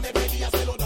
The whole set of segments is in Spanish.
Me pedía, se lo.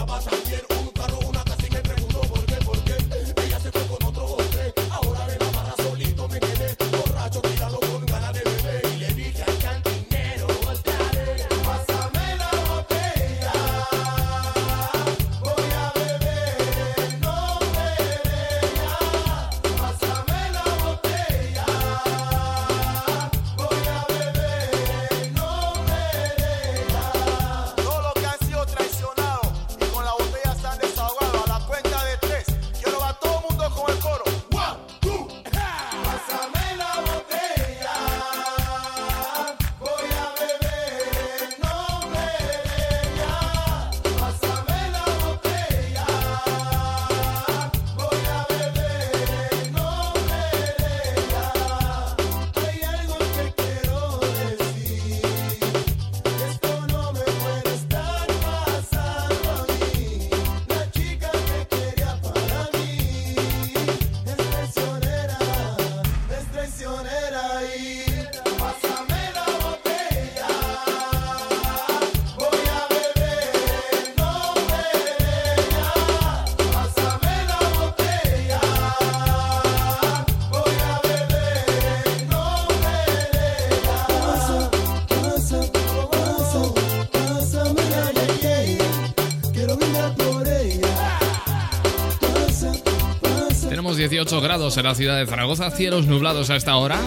18 grados en la ciudad de Zaragoza, cielos nublados a esta hora.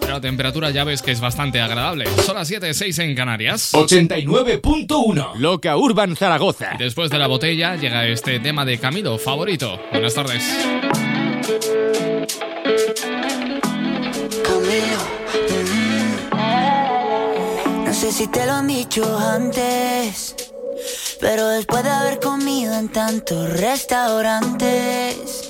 Pero la temperatura ya ves que es bastante agradable. Son las 7, 6 en Canarias. 89.1 Loca Urban Zaragoza. Después de la botella llega este tema de Camilo favorito. Buenas tardes. Camilo. Mm. No sé si te lo han dicho antes. Pero después de haber comido en tantos restaurantes,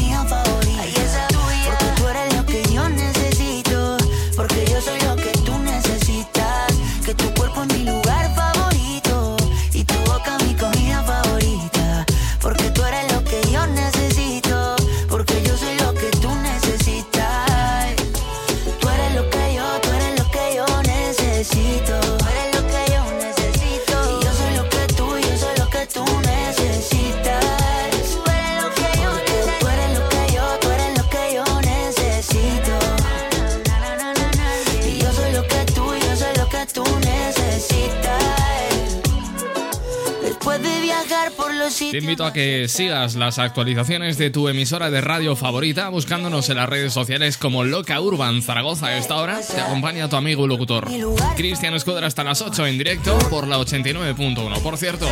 Te invito a que sigas las actualizaciones de tu emisora de radio favorita buscándonos en las redes sociales como Loca Urban Zaragoza. Esta hora te acompaña tu amigo locutor Cristian Escudero hasta las 8 en directo por la 89.1. Por cierto,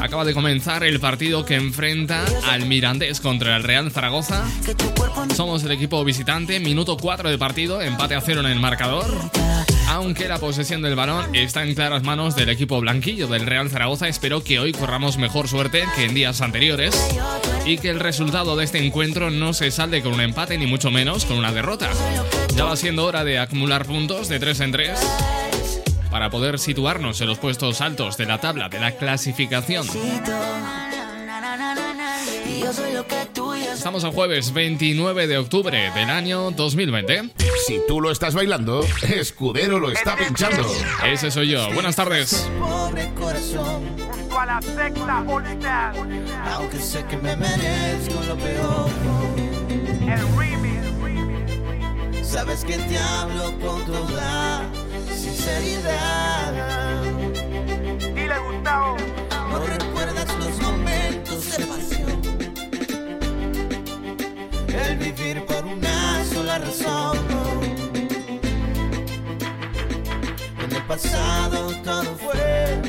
acaba de comenzar el partido que enfrenta al Mirandés contra el Real Zaragoza. Somos el equipo visitante, minuto 4 de partido, empate a cero en el marcador. Aunque la posesión del balón está en claras manos del equipo blanquillo del Real Zaragoza, espero que hoy corramos mejor suerte que en días anteriores y que el resultado de este encuentro no se salde con un empate ni mucho menos con una derrota, Ya va siendo hora de acumular puntos de 3 en 3 para poder situarnos en los puestos altos de la tabla de la clasificación. Estamos el jueves 29 de octubre del año 2020. Si tú lo estás bailando, Escudero lo está pinchando. Ese soy yo. Buenas tardes. Pobre corazón. a la secta Aunque sé que me merezco lo peor. El remix. Sabes que te hablo con toda sinceridad. Por una sola razón. En el pasado todo fue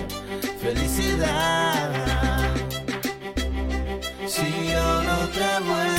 felicidad. Si yo no te vuelvo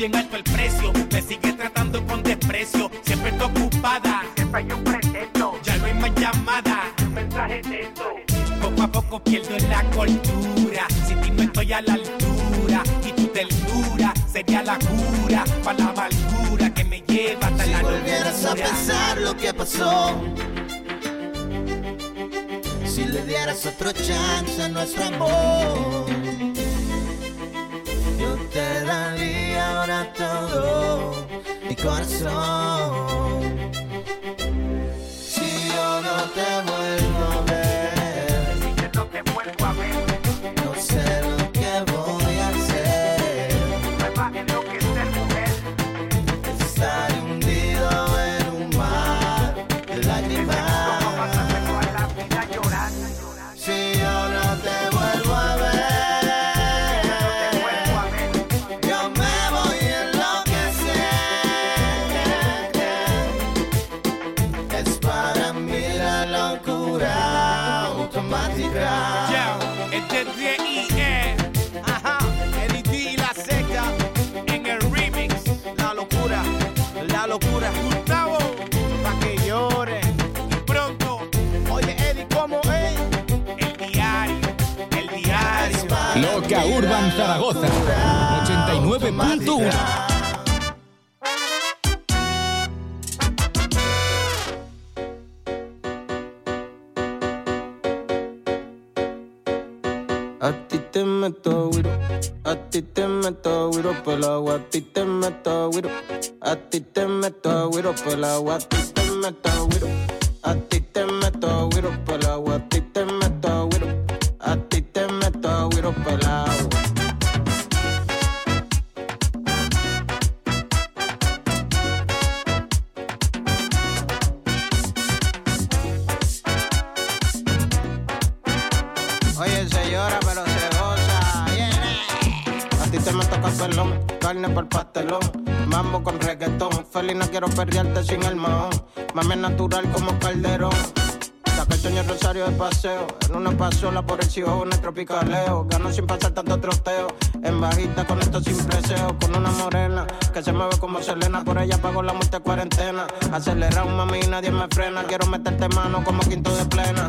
bien alto el precio, me sigue tratando con desprecio. Siempre está ocupada, Siempre hay un pretexto. ya no hay más llamada. Un mensaje texto. Poco a poco pierdo la cordura. Si ti no estoy a la altura y tu ternura sería la cura para la amargura que me lleva hasta Si la volvieras a locura. pensar lo que pasó, si le dieras otro chance a nuestro amor, yo te daría ahora todo mi corazón. Si yo no te vuelvo Urban Zaragoza 89.1 A ti te meto güiro, a ti te meto agua, a ti te meto güiro, a ti te meto güiro por a ti te meto güiro, a ti por pastelón, mambo con reggaetón. Feliz no quiero perderte sin el mahón, mame natural como calderón. Saca el sueño rosario de paseo, en una pasola por el en el tropicaleo. Gano sin pasar tanto troteo, en bajita con esto sin preseo. Con una morena que se mueve como Selena, por ella pago la muerte cuarentena. Acelera un mami nadie me frena, quiero meterte mano como quinto de plena.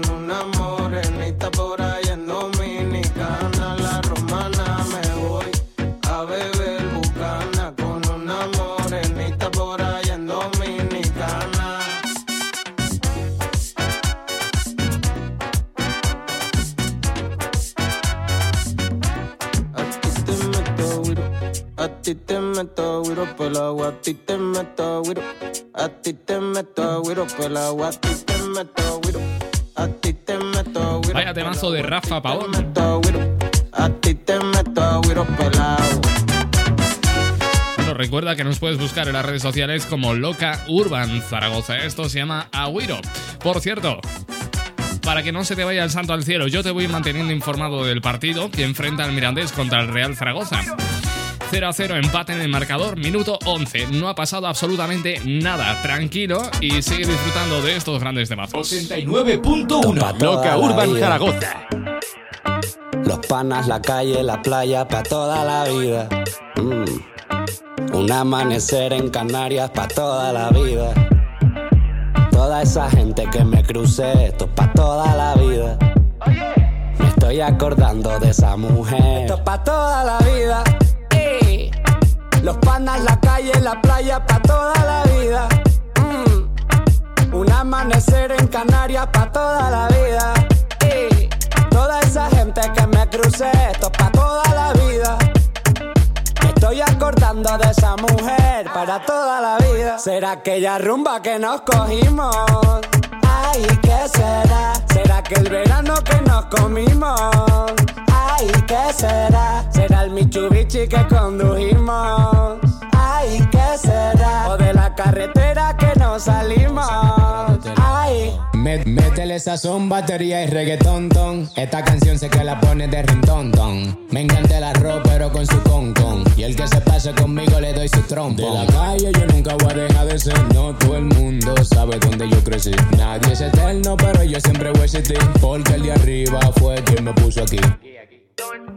morenita por ahí en Dominicana. La romana me voy a beber bucana con una morenita por ahí en Dominicana. A ti te meto güiro, a ti te meto güiro por agua, a ti te meto a ti te meto güiro por agua, a ti te meto Vaya temazo de Rafa Pavón. Bueno, recuerda que nos puedes buscar en las redes sociales como Loca Urban Zaragoza. Esto se llama Agüiro. Por cierto, para que no se te vaya el santo al cielo, yo te voy manteniendo informado del partido que enfrenta al Mirandés contra el Real Zaragoza. 0 a 0 empate en el marcador, minuto 11. No ha pasado absolutamente nada. Tranquilo y sigue disfrutando de estos grandes temazos. 89.1 Loca Urban Zaragoza. Los panas, la calle, la playa, pa' toda la vida. Mm. Un amanecer en Canarias, pa' toda la vida. Toda esa gente que me crucé, esto es pa' toda la vida. Me estoy acordando de esa mujer. Esto es pa' toda la vida. Los panas, la calle, la playa, pa' toda la vida. Mm. Un amanecer en Canarias, pa' toda la vida. Ey. Toda esa gente que me crucé, esto es pa' toda la vida. Me estoy acordando de esa mujer para toda la vida. ¿Será aquella rumba que nos cogimos? Ay, ¿qué será? ¿Será que el verano que nos comimos? Ay, ¿qué será? ¿Será el Mitsubishi que condujimos? Ay, ¿qué será? O de la carretera que nos salimos. Ay. Mé- Métele sazón, batería y reggaetón, ton. Esta canción sé que la pone de rintón, ton. Me encanta el arroz, pero con su con, con. Y el que se pase conmigo le doy su trompo. De la calle yo nunca voy a dejar de ser. No todo el mundo sabe dónde yo crecí. Nadie es eterno, pero yo siempre voy a existir. Porque el de arriba fue quien me puso aquí.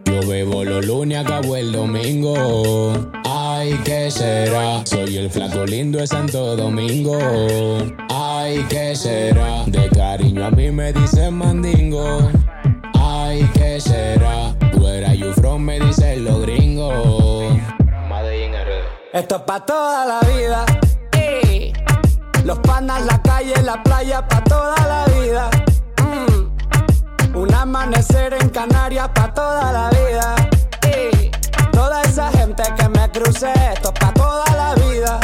Yo bebo los lunes, acabo el domingo. Ay, ¿qué será? Soy el flaco lindo de Santo Domingo. Ay, ¿qué será? De cariño a mí me dicen mandingo. Ay, ¿qué será? Where you from? Me dicen los gringos. Esto es pa' toda la vida. Los panas, la calle, la playa, pa' toda la vida. Un amanecer en Canarias, pa' toda la vida. Ey. Toda esa gente que me crucé, esto es pa' toda la vida.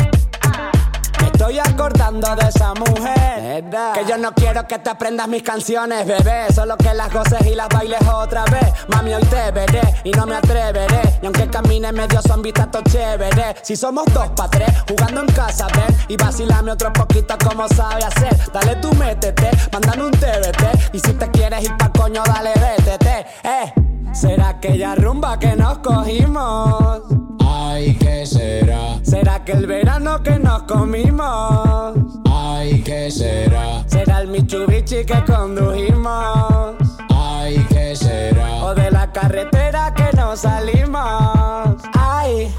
Estoy acordando de esa mujer. Que yo no quiero que te aprendas mis canciones, bebé. Solo que las goces y las bailes otra vez. Mami, hoy te veré y no me atreveré. Y aunque camine medio está todo chévere. Si somos dos pa' tres, jugando en casa, ven. Y vacilame otro poquito como sabe hacer. Dale tú métete, mándame un TBT. Y si te quieres ir pa' coño, dale vétete. Eh, será aquella rumba que nos cogimos. Ay, ¿qué será? ¿Será que el verano que nos comimos? Ay, ¿qué será? ¿Será el Mitsubishi que condujimos? Ay, ¿qué será? ¿O de la carretera que nos salimos? Ay,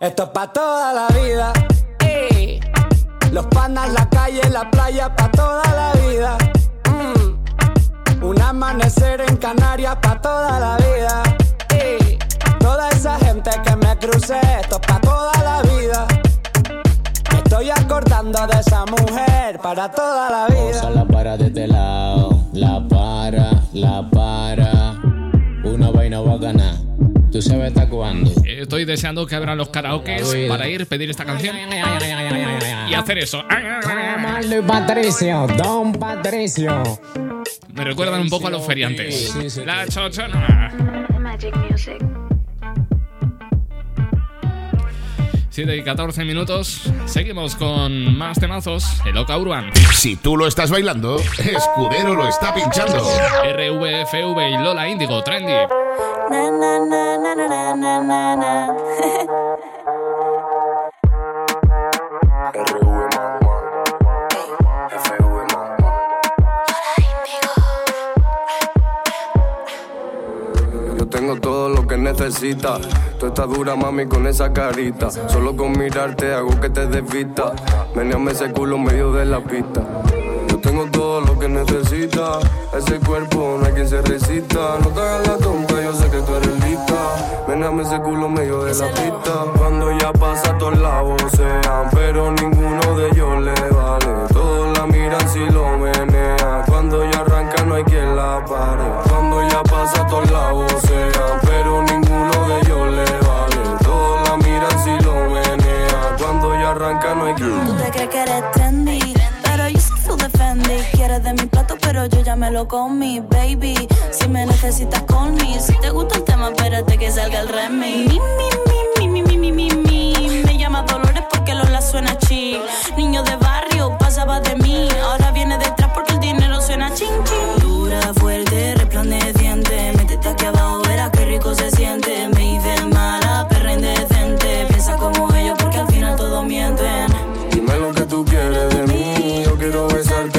esto es pa' toda la vida. Ey. Los panas, la calle, la playa, pa' toda la vida. Mm. Un amanecer en Canarias pa' toda la vida. Y toda esa gente que me crucé, esto pa' toda la vida. Me estoy acordando de esa mujer para toda la vida. Osa la para desde este lado, la para, la para. Una vaina va a ganar Tú sabes hasta cuándo. Estoy deseando que abran los karaokes para ir, pedir esta canción y hacer eso. Marlo y Patricio, Don Patricio. Me recuerdan un poco a los feriantes. La chochona. Magic Music. 7 y 14 minutos. Seguimos con más temazos. El Oca Urban. Si tú lo estás bailando, Escudero lo está pinchando. RVFV y Lola Índigo, Trendy. Na, na, na, na, na, na, na, na. Yo tengo todo lo que necesitas. Tú estás dura, mami, con esa carita. Solo con mirarte hago que te desvista. Meneame ese culo en medio de la pista. Necesitas. Ese cuerpo no hay quien se resista. No te hagas la tonta, yo sé que tú eres lista. Meneame ese culo medio de la pista. Cuando ya pasa, todos la vocean. Pero ninguno de ellos le vale. Todos la miran si lo menea. Cuando ya arranca, no hay quien la pare. Cuando ya pasa, todos la vocean. Pero yo ya me lo comí, baby. Si me necesitas, call me. Si te gusta el tema, espérate que salga el remix. Mi, mi, mi, mi, mi, mi, mi, mi. Me llama Dolores porque Lola suena chic. Niño de barrio, pasaba de mí. Ahora viene detrás porque el dinero suena ching, ching. Dura, fuerte, resplandeciente. Métete aquí abajo, verás qué rico se siente. Me hice mala,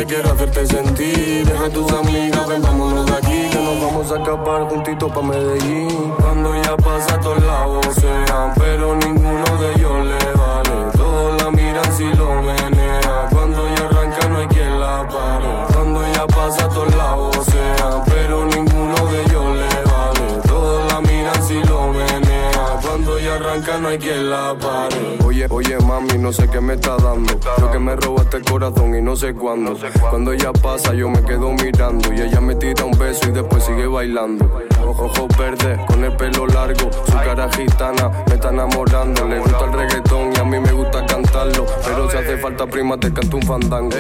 quiero hacerte sentir. Deja a tus amigas, ven, vámonos de aquí. Que nos vamos a escapar juntitos pa' Medellín. Cuando ya pasa, todos la vocean. Pero ninguno de ellos le vale. Todos la miran si lo menea. Cuando ya arranca, no hay quien la pare. Cuando ya pasa, todos la vocean. Pero ninguno de ellos le vale. Todos la miran si lo menea. Cuando ya arranca, no hay quien la pare. Oye, mami, no sé qué me está dando. Lo que me robaste el corazón y no sé cuándo. Cuando ella pasa, yo me quedo mirando. Y ella me tira un beso y después sigue bailando. Ojos verdes, con el pelo largo. Su cara gitana me está enamorando. Le gusta el reggaetón y a mí me gusta cantarlo. Pero si hace falta prima, te canto un fandango.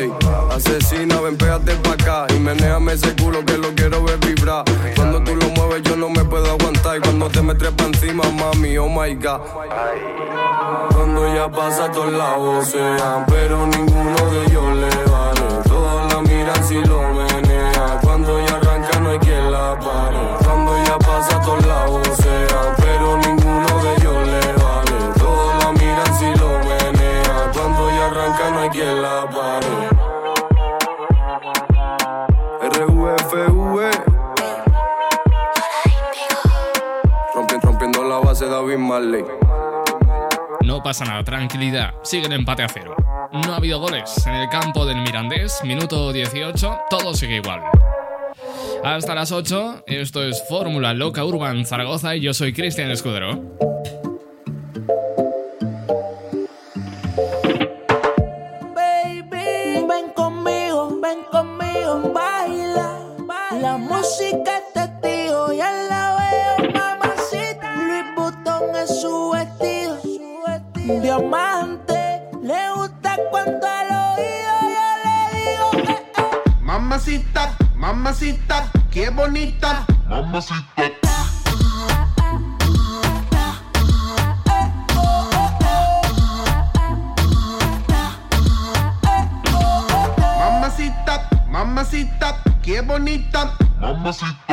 Asesina, ven, pégate pa' acá. Y menéame ese culo que lo quiero ver vibrar. Cuando tú lo mueves, yo no me puedo aguantar. Y cuando te me trepa encima, mami, oh my god. Ya pasa, todos la. Pero ninguno de ellos le vale. Todos la miran si lo menea. Cuando ya arranca, no hay quien la pare. Cuando ya pasa, todos la vocean. Pero ninguno de ellos le vale. Todos la miran si lo menea. Cuando ya arranca, no hay quien la pare. RUFV. Rompi- Rompiendo la base, David Marley. Pasa nada, tranquilidad. Sigue el empate a cero. No ha habido goles en el campo del Mirandés. Minuto 18. Todo sigue igual. Hasta las 8. Esto es Fórmula Loca Urban Zaragoza y yo soy Cristian Escudero. Baby, ven conmigo, ven conmigo, baila. La música diamante. Le gusta cuando al oído yo le digo, eh, eh. Mamacita, mamacita, qué bonita. Mamacita. Mamacita, mamacita, qué bonita. Mamacita.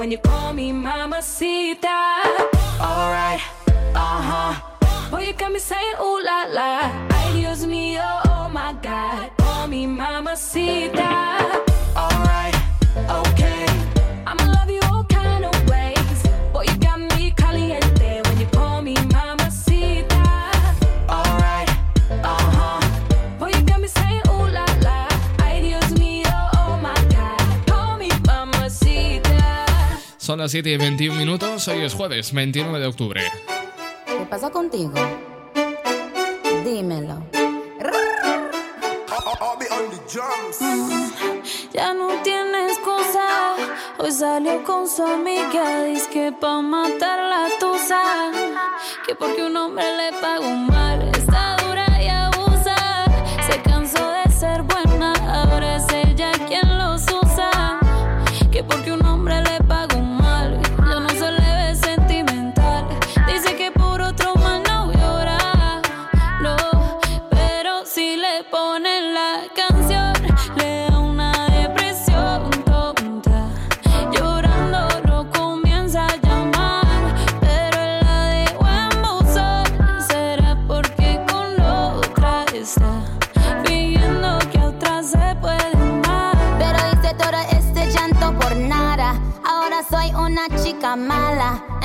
When you call me mamacita. Alright, uh huh. Boy, you got me saying ooh la la. Ay Dios mío, oh my God. Call me mamacita. Alright, okay. I'ma love you Son las 7 y 21 minutos, hoy es jueves 29 de octubre. ¿Qué pasa contigo? Dímelo. Ya no tiene excusa. Hoy salió con su amiga. Dice que pa' matar la tusa. Que porque un hombre le pagó mal.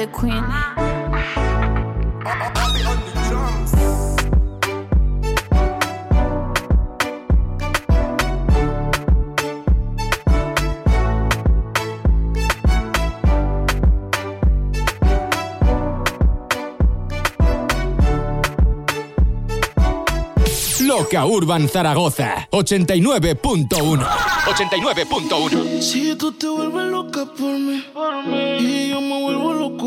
the queen. Loca Urban Zaragoza 89.1 89.1 Si tú te vuelves loca por mí, y yo me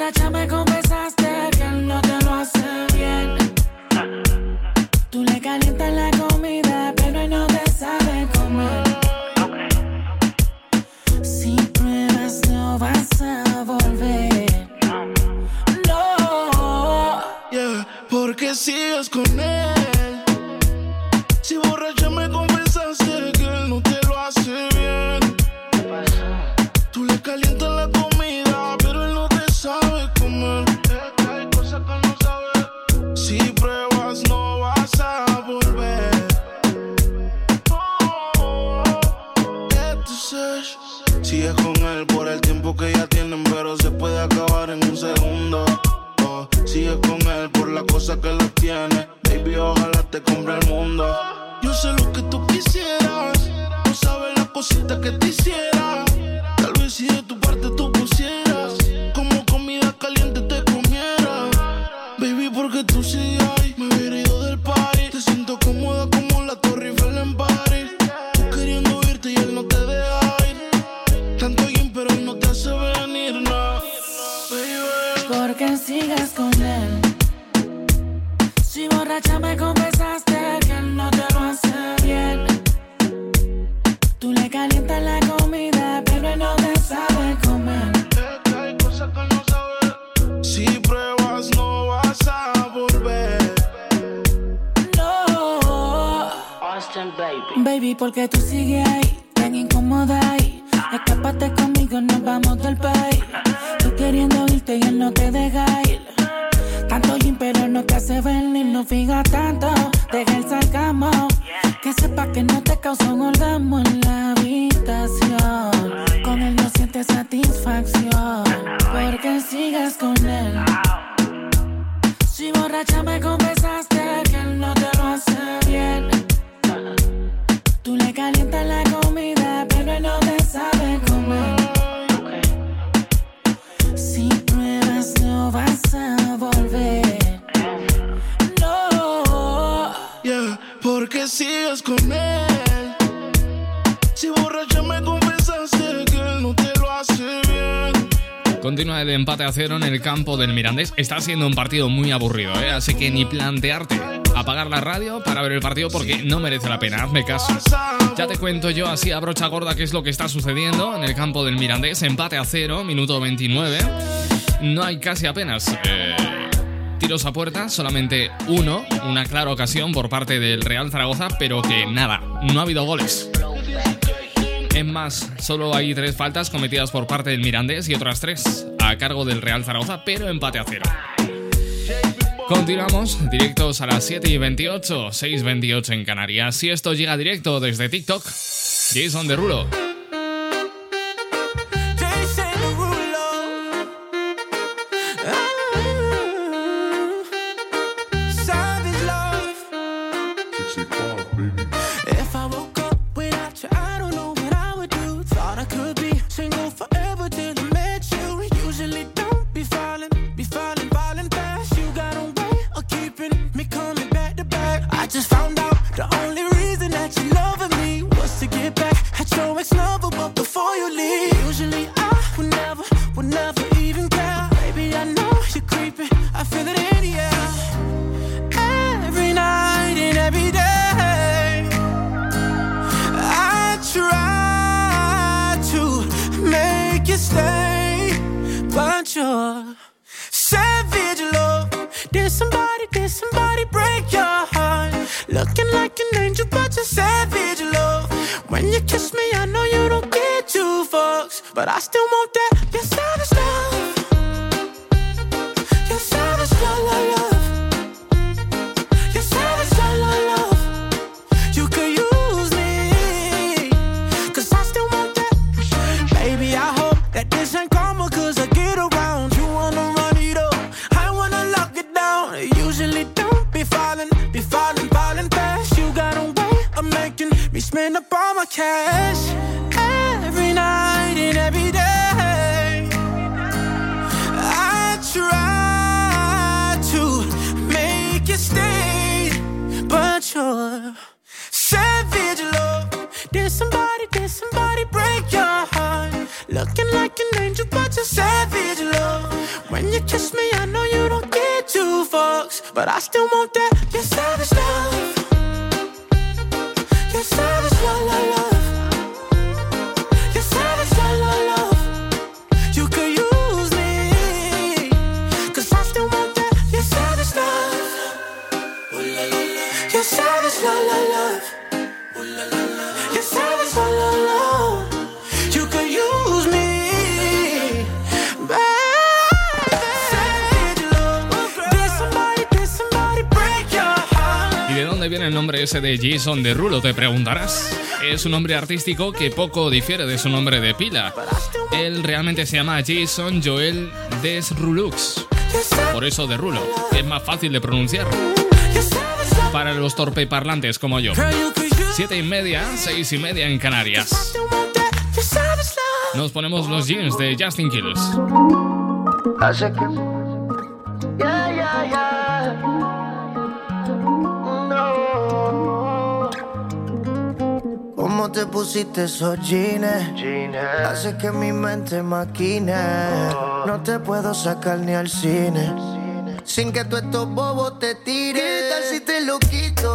Borracha me confesaste que él no te lo hace bien. Tú le calientas la comida, pero él no te sabe comer. Si pruebas, no vas a volver. No. Yeah, porque sigues con él. Por el Continúa el empate a cero en el campo del Mirandés. Está siendo un partido muy aburrido, ¿eh? así que ni plantearte apagar la radio para ver el partido porque no merece la pena. Hazme caso. Ya te cuento yo así a brocha gorda qué es lo que está sucediendo en el campo del Mirandés. Empate a cero, minuto 29. No hay casi apenas. eh, tiros a puerta, solamente uno, una clara ocasión por parte del Real Zaragoza, pero que nada, no ha habido goles. Más, solo hay tres faltas cometidas por parte del Mirandés y otras tres a cargo del Real Zaragoza, pero empate a cero. Continuamos, directos a las 7 y 28, 6.28 en Canarias. Si esto llega directo desde TikTok, Jason Derulo. When you kiss me, I know you don't get two fucks, but I still want that. Yes, I such a savage love. When you kiss me, I know you don't get two fucks, but I still want that. Your savage love. Your savage love. el nombre ese de Jason de Rulo te preguntarás. Es un nombre artístico que poco difiere de su nombre de pila. Él realmente se llama Jason Joel Desrulux. Por eso Derulo, es más fácil de pronunciar. Para los torpeparlantes como yo. Siete y media, seis y media en Canarias. Nos ponemos los jeans de Justin Quiles. Como te pusiste esos jeans, jeans. Hace que mi mente maquine. Oh. No te puedo sacar ni al cine. Sin que tú estos bobos te tires. ¿Qué tal si te lo quito?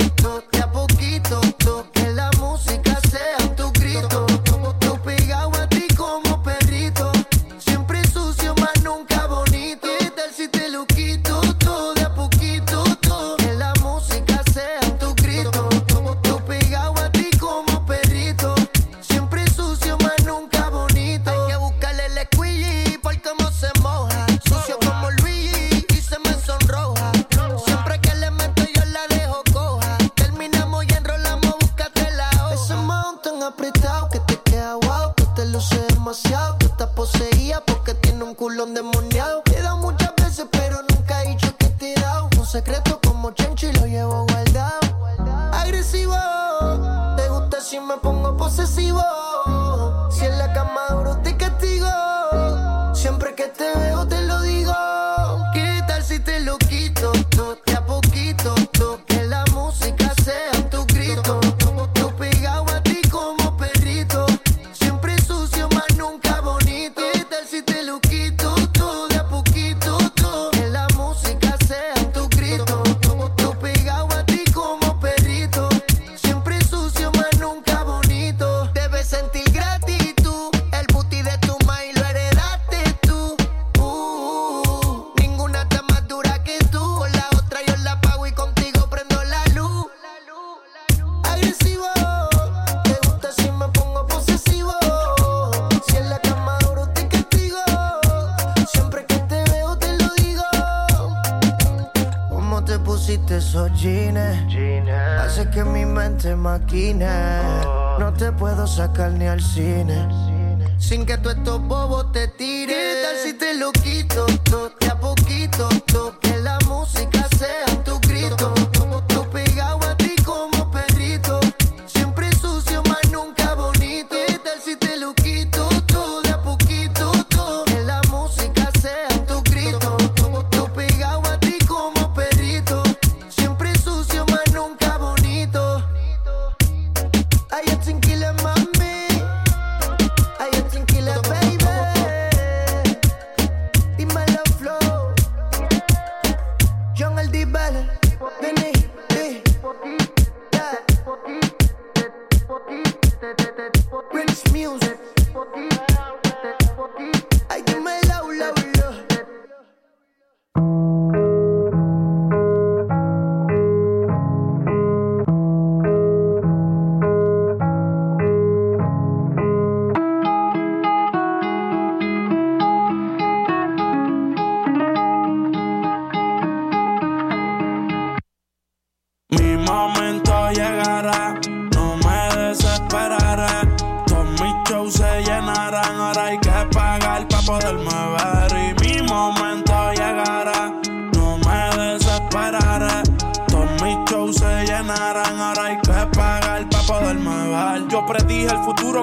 cine. Sin que tú estos bobos te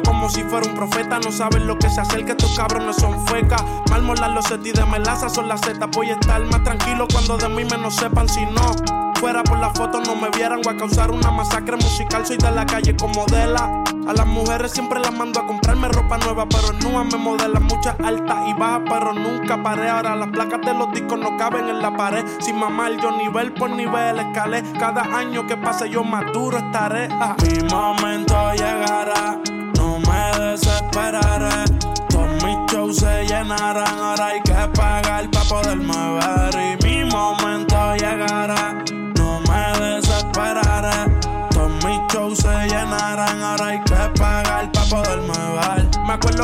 como si fuera un profeta. No saben lo que se acerca, estos cabrones son fecas. Mármol las los y de melaza son las Z. Voy a estar más tranquilo cuando de mí menos sepan si no fuera por la foto no me vieran. Voy a causar una masacre musical, soy de la calle como modela. A las mujeres siempre las mando a comprarme ropa nueva, pero no me modelan muchas altas y bajas, pero nunca paré. Ahora las placas de los discos no caben en la pared. Sin mamar, yo nivel por nivel escalé. Cada año que pase yo más duro estaré. Ah. Mi momento llegará, no me desesperaré. Todos mis shows se llenarán, ahora hay que pagar para poderme ver.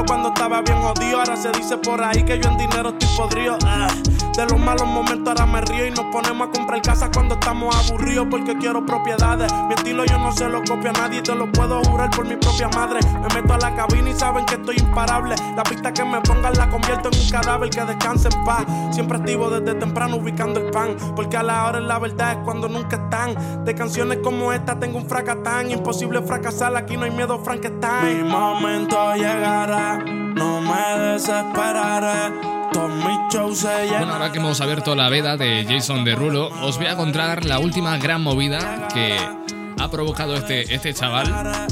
Cuando estaba bien jodido, ahora se dice por ahí que yo en dinero Ah, de los malos momentos ahora me río y nos ponemos a comprar casas cuando estamos aburridos porque quiero propiedades. Mi estilo yo no se lo copia a nadie, te lo puedo jurar por mi propia madre. Me meto a la cabina y saben que estoy imparable. La pista que me pongan la convierto en un cadáver que descanse en paz. Siempre activo desde temprano ubicando el pan, porque a la hora la verdad es cuando nunca están. De canciones como esta tengo un fracatán, imposible fracasar, aquí no hay miedo, Frankenstein. Mi momento llega no me desesperaré. Bueno, ahora que hemos abierto la veda de Jason Derulo, os voy a contar la última gran movida que ha provocado este, este chaval.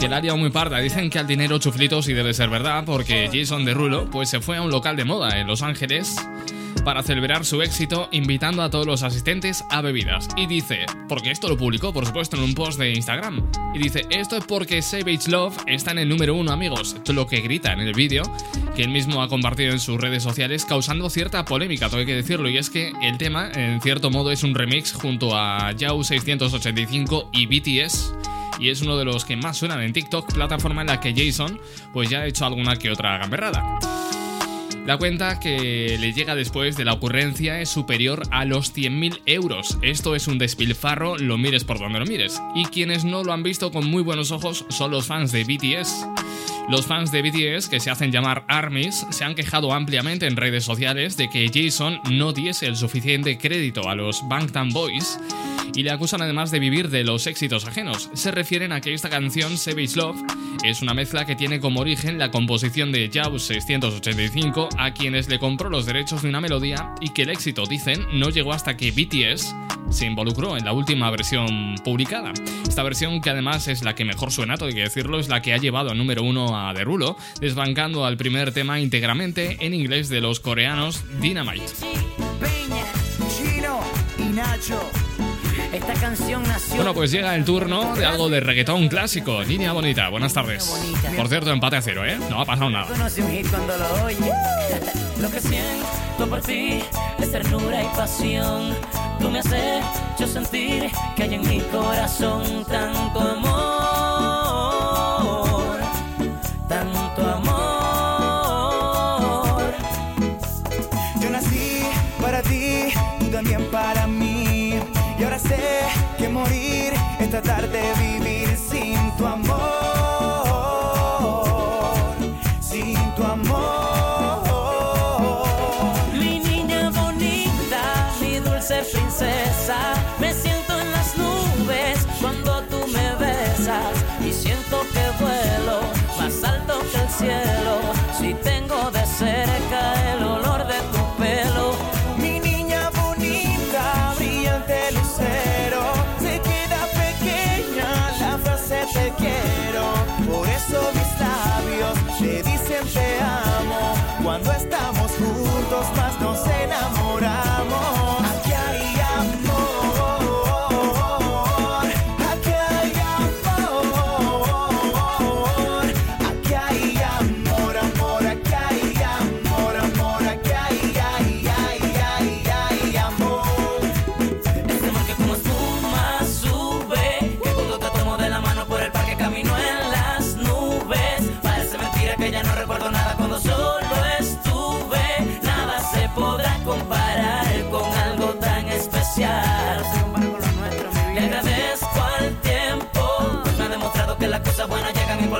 Que la ha muy parda. Dicen que al dinero chuflitos y debe ser verdad, porque Jason Derulo pues, se fue a un local de moda en Los Ángeles para celebrar su éxito invitando a todos los asistentes a bebidas. Y dice, porque esto lo publicó por supuesto en un post de Instagram, y dice, esto es porque Savage Love está en el número uno amigos, esto es lo que grita en el vídeo, que él mismo ha compartido en sus redes sociales causando cierta polémica, tengo que decirlo, y es que el tema en cierto modo es un remix junto a Yao 685 y BTS y es uno de los que más suenan en TikTok, plataforma en la que Jason pues ya ha hecho alguna que otra gamberrada. La cuenta que le llega después de la ocurrencia es superior a los 100.000 euros. Esto es un despilfarro, lo mires por donde lo mires. Y quienes no lo han visto con muy buenos ojos son los fans de BTS. Los fans de BTS, que se hacen llamar ARMYs, se han quejado ampliamente en redes sociales de que Jason no diese el suficiente crédito a los Bangtan Boys y le acusan además de vivir de los éxitos ajenos. Se refieren a que esta canción, Savage Love, es una mezcla que tiene como origen la composición de Jaws 685 a quienes le compró los derechos de una melodía y que el éxito, dicen, no llegó hasta que BTS se involucró en la última versión publicada. Esta versión, que además es la que mejor suena, todo hay que decirlo, es la que ha llevado al número uno a Derulo, desbancando al primer tema íntegramente en inglés de los coreanos Dynamite. Esta canción nació. Bueno, pues llega el turno de algo de reggaetón clásico. Línea bonita, buenas tardes. Por cierto, empate a cero, ¿eh? No ha pasado nada. un hit cuando lo oye. lo que siento por ti es ternura y pasión. Tú me haces yo sentir que hay en mi corazón tanto amor. Cielo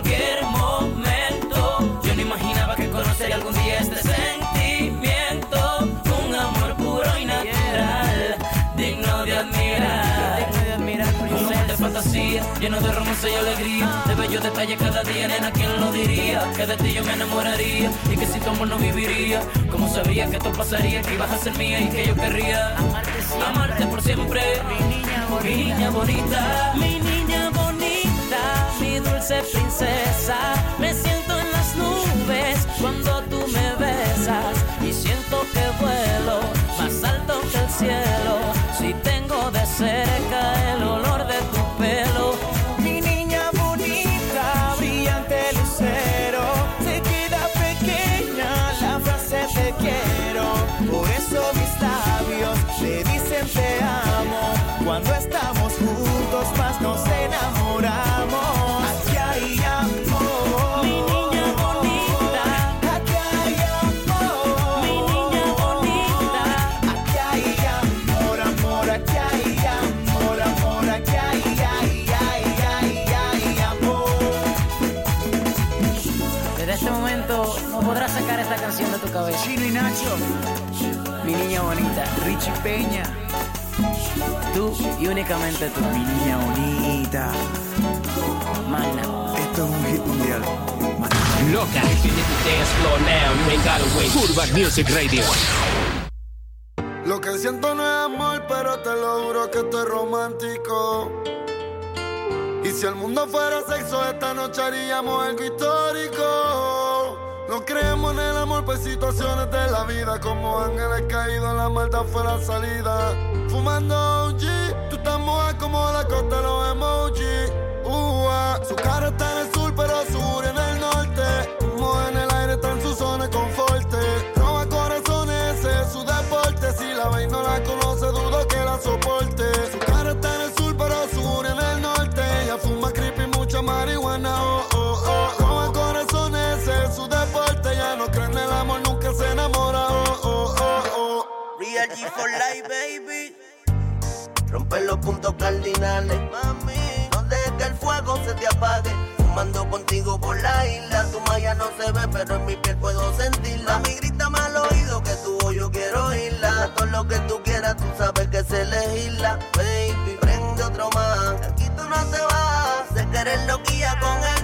cualquier momento. Yo no imaginaba que conocería algún día este sentimiento. Un amor puro y natural, digno de admirar. Un amor de fantasía, lleno de romance y alegría. De bellos detalles cada día, nena, ¿quién lo diría? Que de ti yo me enamoraría y que sin tu amor no viviría. Como sabía que esto pasaría, que ibas a ser mía y que yo querría amarte, siempre, amarte por siempre. Mi niña bonita, mi niña bonita dulce princesa. Me siento en las nubes cuando tú me besas y siento que vuelo más alto que el cielo. Peña, tú y únicamente tú. mi niña bonita. Magna. Esto es un hit mundial. Loca. Urban Music Radio. Lo que siento no es amor, pero te lo juro que estoy romántico. Y si el mundo fuera sexo, esta noche haríamos algo histórico. No creemos en el amor, pues situaciones de la vida. Como ángeles caídos, la maldad fue la salida. Fumando OG, tú estás moja como la costa de los emojis. Ua, Su cara está en el sur, pero su For life, baby. Rompe los puntos cardinales, mami. No dejes que el fuego se te apague. Fumando contigo por la isla. Tu malla no se ve, pero en mi piel puedo sentirla. Mami, grítame al oído que tu yo quiero oírla. Todo lo que tú quieras, tú sabes que se legisla. Baby, prende otro más. Aquí tú no te vas. Sé que eres loquilla con el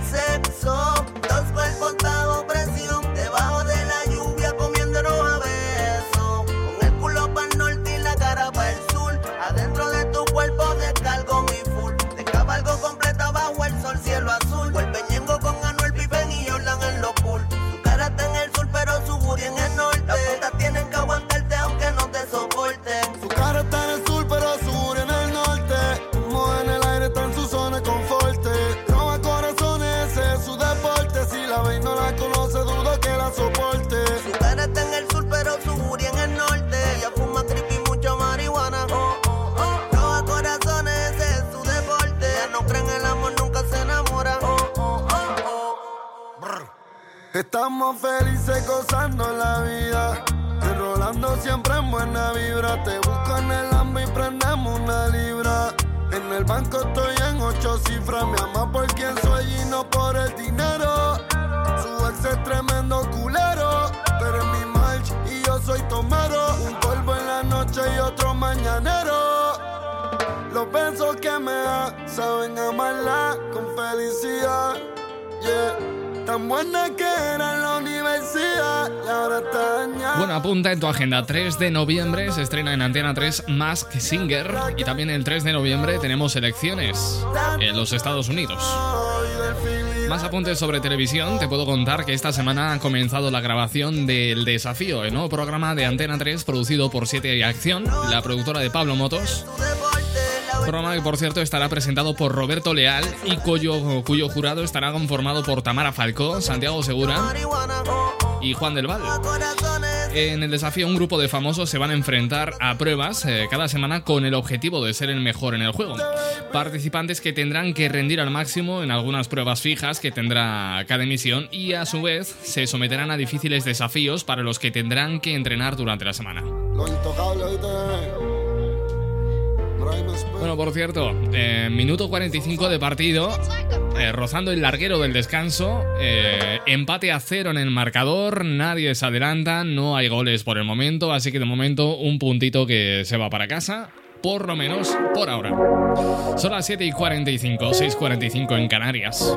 Estamos felices gozando la vida. Enrolando siempre en buena vibra. Te busco en el ambo y prendemos una libra. En el banco estoy en ocho cifras. Me ama por quien soy y no por el dinero. Su ex es tremendo culero. Pero es mi march y yo soy tomero. Un polvo en la noche y otro mañanero. Los besos que me da saben amarla con felicidad. Yeah. Tan buena que era la universidad y ahora. Bueno, apunta en tu agenda. 3 de noviembre se estrena en Antena 3 Mask Singer. Y también el 3 de noviembre tenemos elecciones en los Estados Unidos. Más apuntes sobre televisión. Te puedo contar que esta semana ha comenzado la grabación del Desafío, el nuevo programa de Antena 3 producido por 7 y Acción, la productora de Pablo Motos. Programa que, por cierto, estará presentado por Roberto Leal y cuyo, jurado estará conformado por Tamara Falcó, Santiago Segura y Juan del Val. En el desafío, un grupo de famosos se van a enfrentar a pruebas eh, cada semana con el objetivo de ser el mejor en el juego. Participantes que tendrán que rendir al máximo en algunas pruebas fijas que tendrá cada emisión y a su vez se someterán a difíciles desafíos para los que tendrán que entrenar durante la semana. Bueno, por cierto, eh, minuto 45 de partido, eh, rozando el larguero del descanso, eh, empate a cero en el marcador, nadie se adelanta, no hay goles por el momento, así que de momento un puntito que se va para casa, por lo menos por ahora. Son las 7 y 45, 6.45 en Canarias.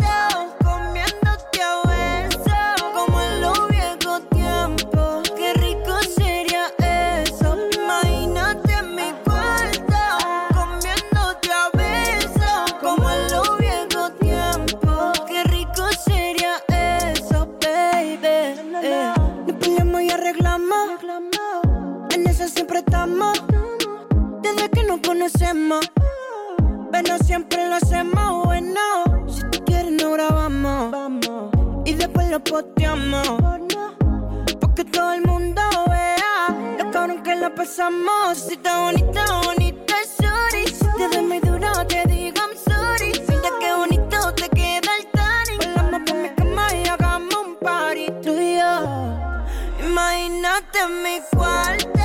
conocemos, pero siempre lo hacemos bueno. Si tú quieres, no grabamos Vamos. y después lo posteamos. Porque todo el mundo vea lo cabrón que lo pasamos. Si está bonita, bonita, sorry. Si te ves muy duro, te digo I'm sorry. Mira qué bonito te queda el tanning. Volamos por mi cama y hagamos un party tú y yo. Imagínate mi cuarto.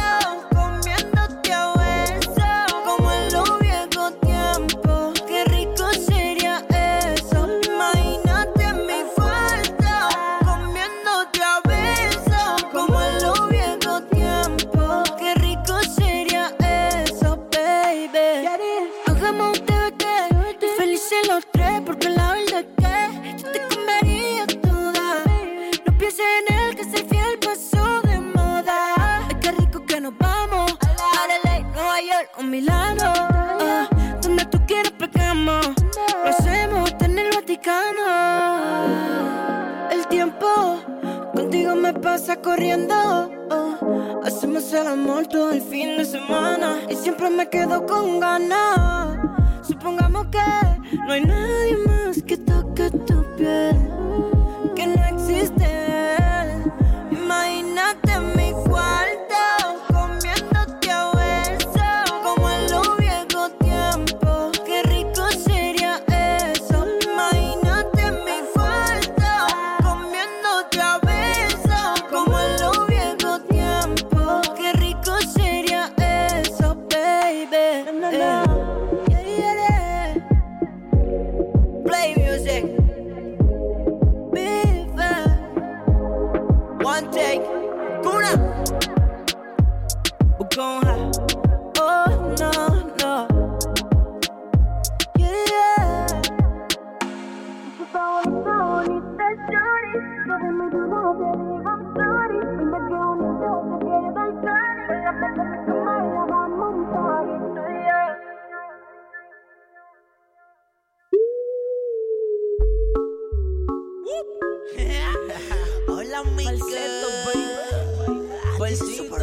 esto, baby. Versito,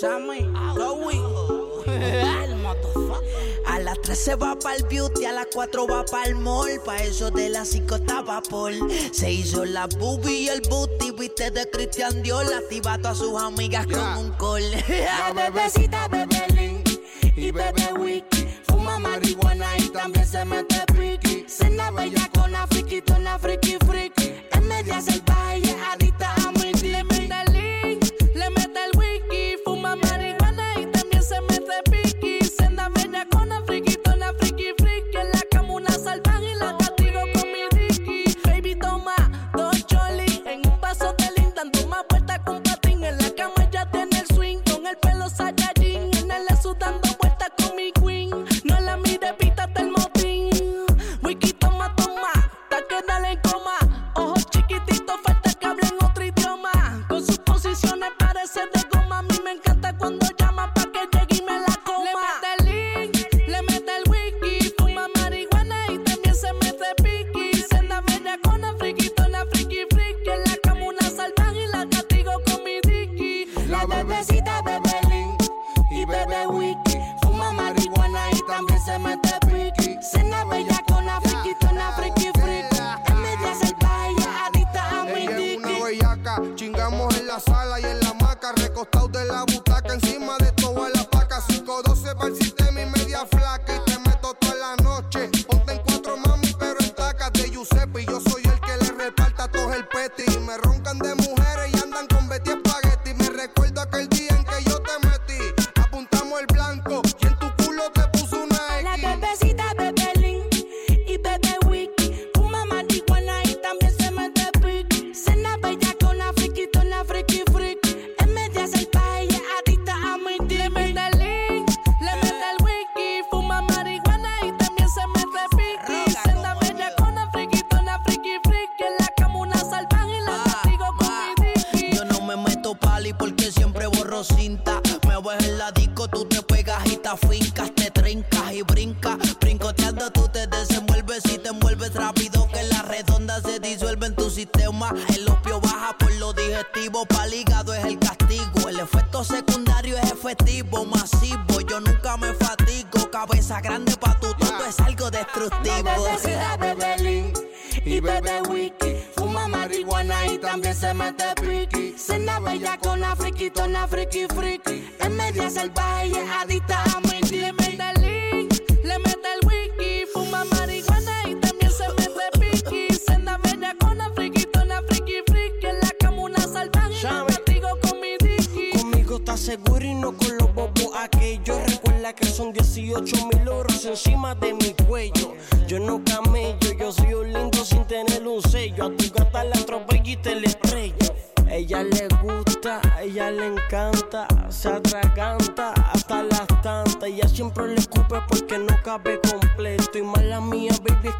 Sammy, Chloe. El. A las 3 se va para el beauty, a las 4 va para el mall. Pa' eso de las 5 está vapor. Se hizo la boobie y el booty. Viste de Christian Dior. Activado a sus amigas yeah. con un call. La bebecita bebe link y bebe wiki. Fuma marihuana y también se mete piqui. Cena bella con la friki, friki, friki. En media salvaje el peti. Me roncan de mujeres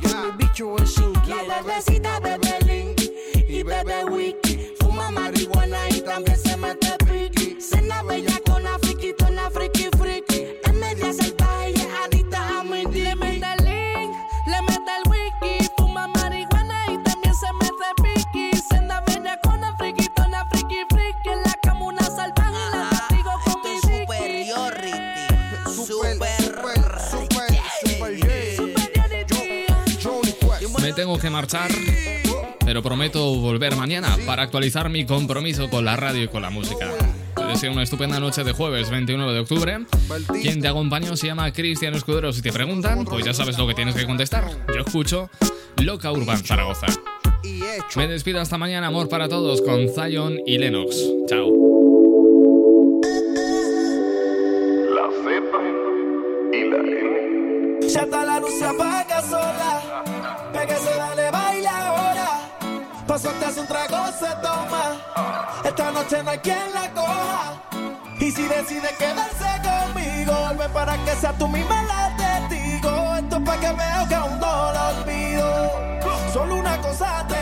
es que mi bicho es inquieto. La bebecita bebe lean y bebe wiki. Fuma marihuana y también se mete tengo que marchar, pero prometo volver mañana para actualizar mi compromiso con la radio y con la música. Te deseo una estupenda noche de jueves 29 de octubre. Quien te acompañó se llama Cristian Escudero. Si te preguntan, pues ya sabes lo que tienes que contestar. Yo escucho Loca Urban Zaragoza. Me despido hasta mañana, amor para todos, con Zion y Lennox. Chao. La Z y la N. Ya está la luz se apaga sola. Pa' soltarse un trago se toma. Esta noche no hay quien la coja. Y si decide quedarse conmigo, vuelve para que sea tú misma la testigo. Esto es pa' que veo que aún no lo olvido. Solo una cosa te